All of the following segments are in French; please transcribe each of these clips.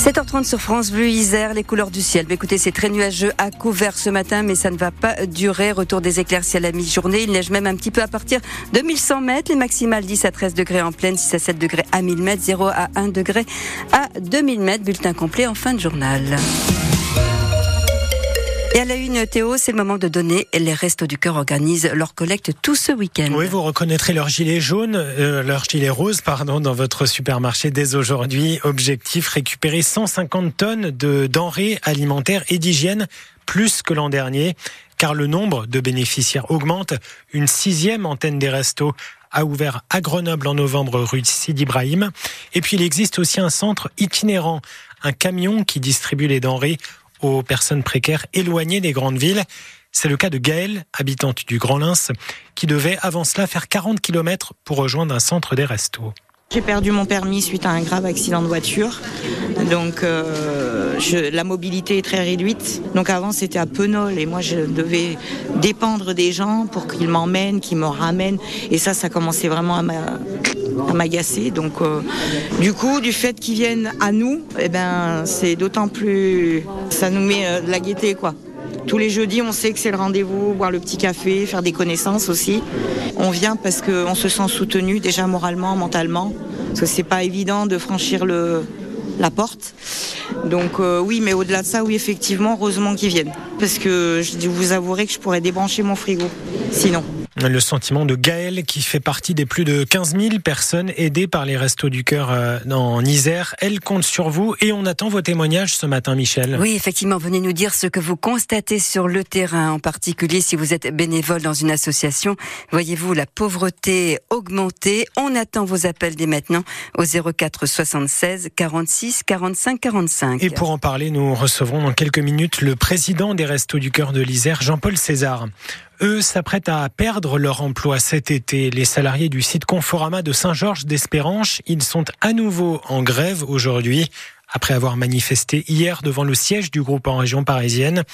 7h30 sur France Bleu Isère, les couleurs du ciel. Écoutez, c'est très nuageux à couvert ce matin, mais ça ne va pas durer. Retour des éclaircies à la mi-journée. Il neige même un petit peu à partir de 1100 mètres. Les maximales 10 à 13 degrés en pleine, 6 à 7 degrés à 1000 mètres, 0 à 1 degré à 2000 mètres. Bulletin complet en fin de journal. Et à la une, Théo, c'est le moment de donner. Les Restos du Cœur organisent leur collecte tout ce week-end. Oui, vous reconnaîtrez leur gilet jaune, euh, leur gilet rose, pardon, dans votre supermarché dès aujourd'hui. Objectif, récupérer 150 tonnes de denrées alimentaires et d'hygiène, plus que l'an dernier, car le nombre de bénéficiaires augmente. Une sixième antenne des restos a ouvert à Grenoble en novembre rue Sidi Ibrahim. Et puis il existe aussi un centre itinérant, un camion qui distribue les denrées aux personnes précaires éloignées des grandes villes. C'est le cas de Gaëlle, habitante du Grand Lens, qui devait avant cela faire 40 km pour rejoindre un centre des restos. J'ai perdu mon permis suite à un grave accident de voiture. Donc euh, je, la mobilité est très réduite. Donc avant c'était à Penol et moi je devais dépendre des gens pour qu'ils m'emmènent, qu'ils me ramènent. Et ça, ça commençait vraiment à m'agacer. Donc euh, du coup, du fait qu'ils viennent à nous, eh ben c'est d'autant plus, ça nous met euh, de la gaieté quoi. Tous les jeudis, on sait que c'est le rendez-vous, boire le petit café, faire des connaissances aussi. On vient parce qu'on se sent soutenu déjà moralement, mentalement. Parce que c'est pas évident de franchir le, la porte. Donc euh, oui, mais au-delà de ça, oui, effectivement, heureusement qu'ils viennent. Parce que je vous avouerai que je pourrais débrancher mon frigo. Sinon. Le sentiment de Gaël qui fait partie des plus de 15 000 personnes aidées par les Restos du Cœur euh, en Isère. Elle compte sur vous et on attend vos témoignages ce matin, Michel. Oui, effectivement, venez nous dire ce que vous constatez sur le terrain, en particulier si vous êtes bénévole dans une association. Voyez-vous la pauvreté augmenter On attend vos appels dès maintenant au 04 76 46 45 45. Et pour en parler, nous recevrons dans quelques minutes le président des Restos du Cœur de l'Isère, Jean-Paul César eux s'apprêtent à perdre leur emploi cet été. Les salariés du site Conforama de Saint-Georges d'Espéranche, ils sont à nouveau en grève aujourd'hui. Après avoir manifesté hier devant le siège du groupe en région parisienne,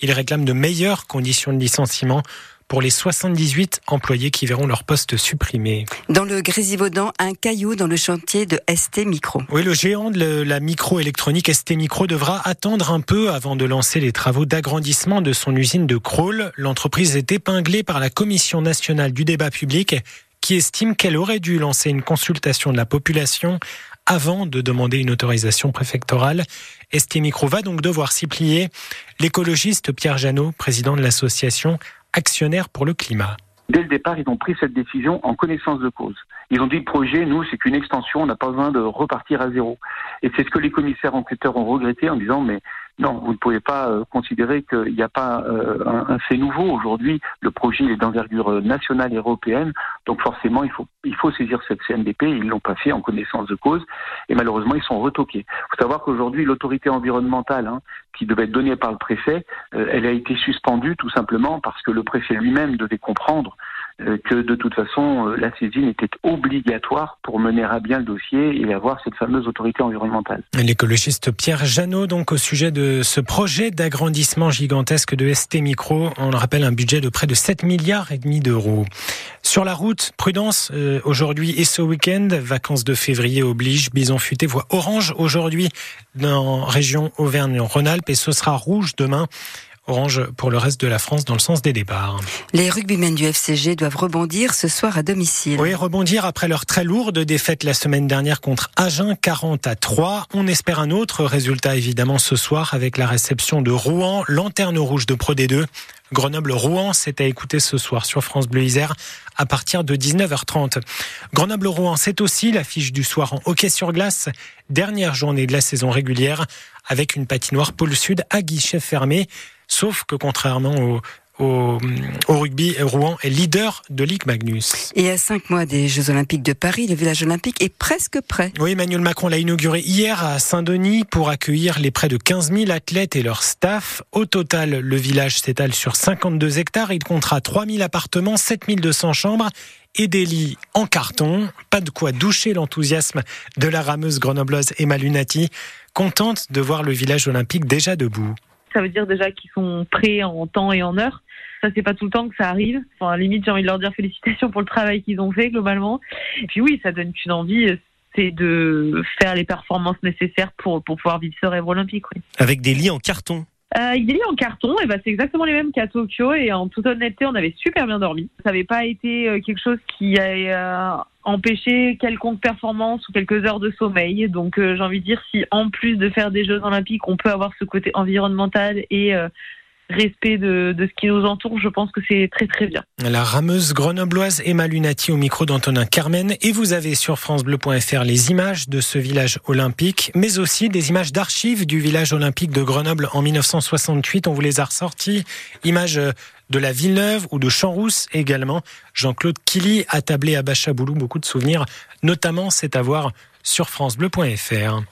ils réclament de meilleures conditions de licenciement pour les 78 employés qui verront leur poste supprimé. Dans le Grésivaudan, un caillou dans le chantier de ST Micro. Oui, le géant de la microélectronique ST Micro devra attendre un peu avant de lancer les travaux d'agrandissement de son usine de Crolles. L'entreprise est épinglée par la Commission nationale du débat public qui estime qu'elle aurait dû lancer une consultation de la population avant de demander une autorisation préfectorale. ST Micro va donc devoir s'y plier. L'écologiste Pierre Janot, président de l'association, actionnaires pour le climat. Dès le départ, ils ont pris cette décision en connaissance de cause. Ils ont dit le projet, nous, c'est qu'une extension, on n'a pas besoin de repartir à zéro. Et c'est ce que les commissaires enquêteurs ont regretté en disant, mais non, vous ne pouvez pas euh, considérer qu'il n'y a pas euh, un, fait nouveau. Aujourd'hui, le projet est d'envergure nationale et européenne, donc forcément, il faut, il faut saisir cette CNDP. Ils l'ont pas en connaissance de cause, et malheureusement, ils sont retoqués. Il faut savoir qu'aujourd'hui, l'autorité environnementale, hein, qui devait être donnée par le préfet, euh, elle a été suspendue tout simplement parce que le préfet lui-même devait comprendre euh, que de toute façon euh, la saisine était obligatoire pour mener à bien le dossier et avoir cette fameuse autorité environnementale. L'écologiste Pierre Janot, donc au sujet de ce projet d'agrandissement gigantesque de ST Micro, on le rappelle un budget de près de 7 milliards et demi d'euros. Sur la route, prudence euh, aujourd'hui et ce week-end, vacances de février oblige, Bison futé voit orange aujourd'hui dans région Auvergne-Rhône-Alpes et ce sera rouge demain. Orange pour le reste de la France dans le sens des départs. Les rugbymen du FCG doivent rebondir ce soir à domicile. Oui, rebondir après leur très lourde défaite la semaine dernière contre Agen 40 à 3. On espère un autre résultat évidemment ce soir avec la réception de Rouen, lanterne rouge de Pro D2. Grenoble-Rouen, c'est à écouter ce soir sur France Bleu Isère à partir de 19h30. Grenoble-Rouen, c'est aussi l'affiche du soir en hockey sur glace, dernière journée de la saison régulière, avec une patinoire pôle sud à guichet fermé. Sauf que contrairement au, rugby, Rouen est leader de Ligue Magnus. Et à cinq mois des Jeux Olympiques de Paris, le village olympique est presque prêt. Oui, Emmanuel Macron l'a inauguré hier à Saint-Denis pour accueillir les près de 15 000 athlètes et leur staff. Au total, le village s'étale sur 52 hectares. Il comptera 3 000 appartements, 7 200 chambres et des lits en carton. Pas de quoi doucher l'enthousiasme de la rameuse grenobloise Emma Lunati, contente de voir le village olympique déjà debout ça veut dire déjà qu'ils sont prêts en temps et en heure. Ça, c'est pas tout le temps que ça arrive. Enfin, limite, j'ai envie de leur dire félicitations pour le travail qu'ils ont fait globalement. Et puis oui, ça donne une envie. c'est de faire les performances nécessaires pour, pour pouvoir vivre ce rêve olympique. Oui. Avec des lits en carton euh, il est en carton, et ben c'est exactement les mêmes qu'à Tokyo. Et en toute honnêteté, on avait super bien dormi. Ça n'avait pas été euh, quelque chose qui a euh, empêché quelconque performance ou quelques heures de sommeil. Donc euh, j'ai envie de dire, si en plus de faire des Jeux olympiques, on peut avoir ce côté environnemental et respect de, de, ce qui nous entoure, je pense que c'est très très bien. La rameuse grenobloise Emma Lunati au micro d'Antonin Carmen et vous avez sur francebleu.fr les images de ce village olympique, mais aussi des images d'archives du village olympique de Grenoble en 1968. On vous les a ressorties. Images de la Villeneuve ou de Champs-Rousse également. Jean-Claude Killy a tablé à Bachaboulou beaucoup de souvenirs, notamment c'est à voir sur francebleu.fr.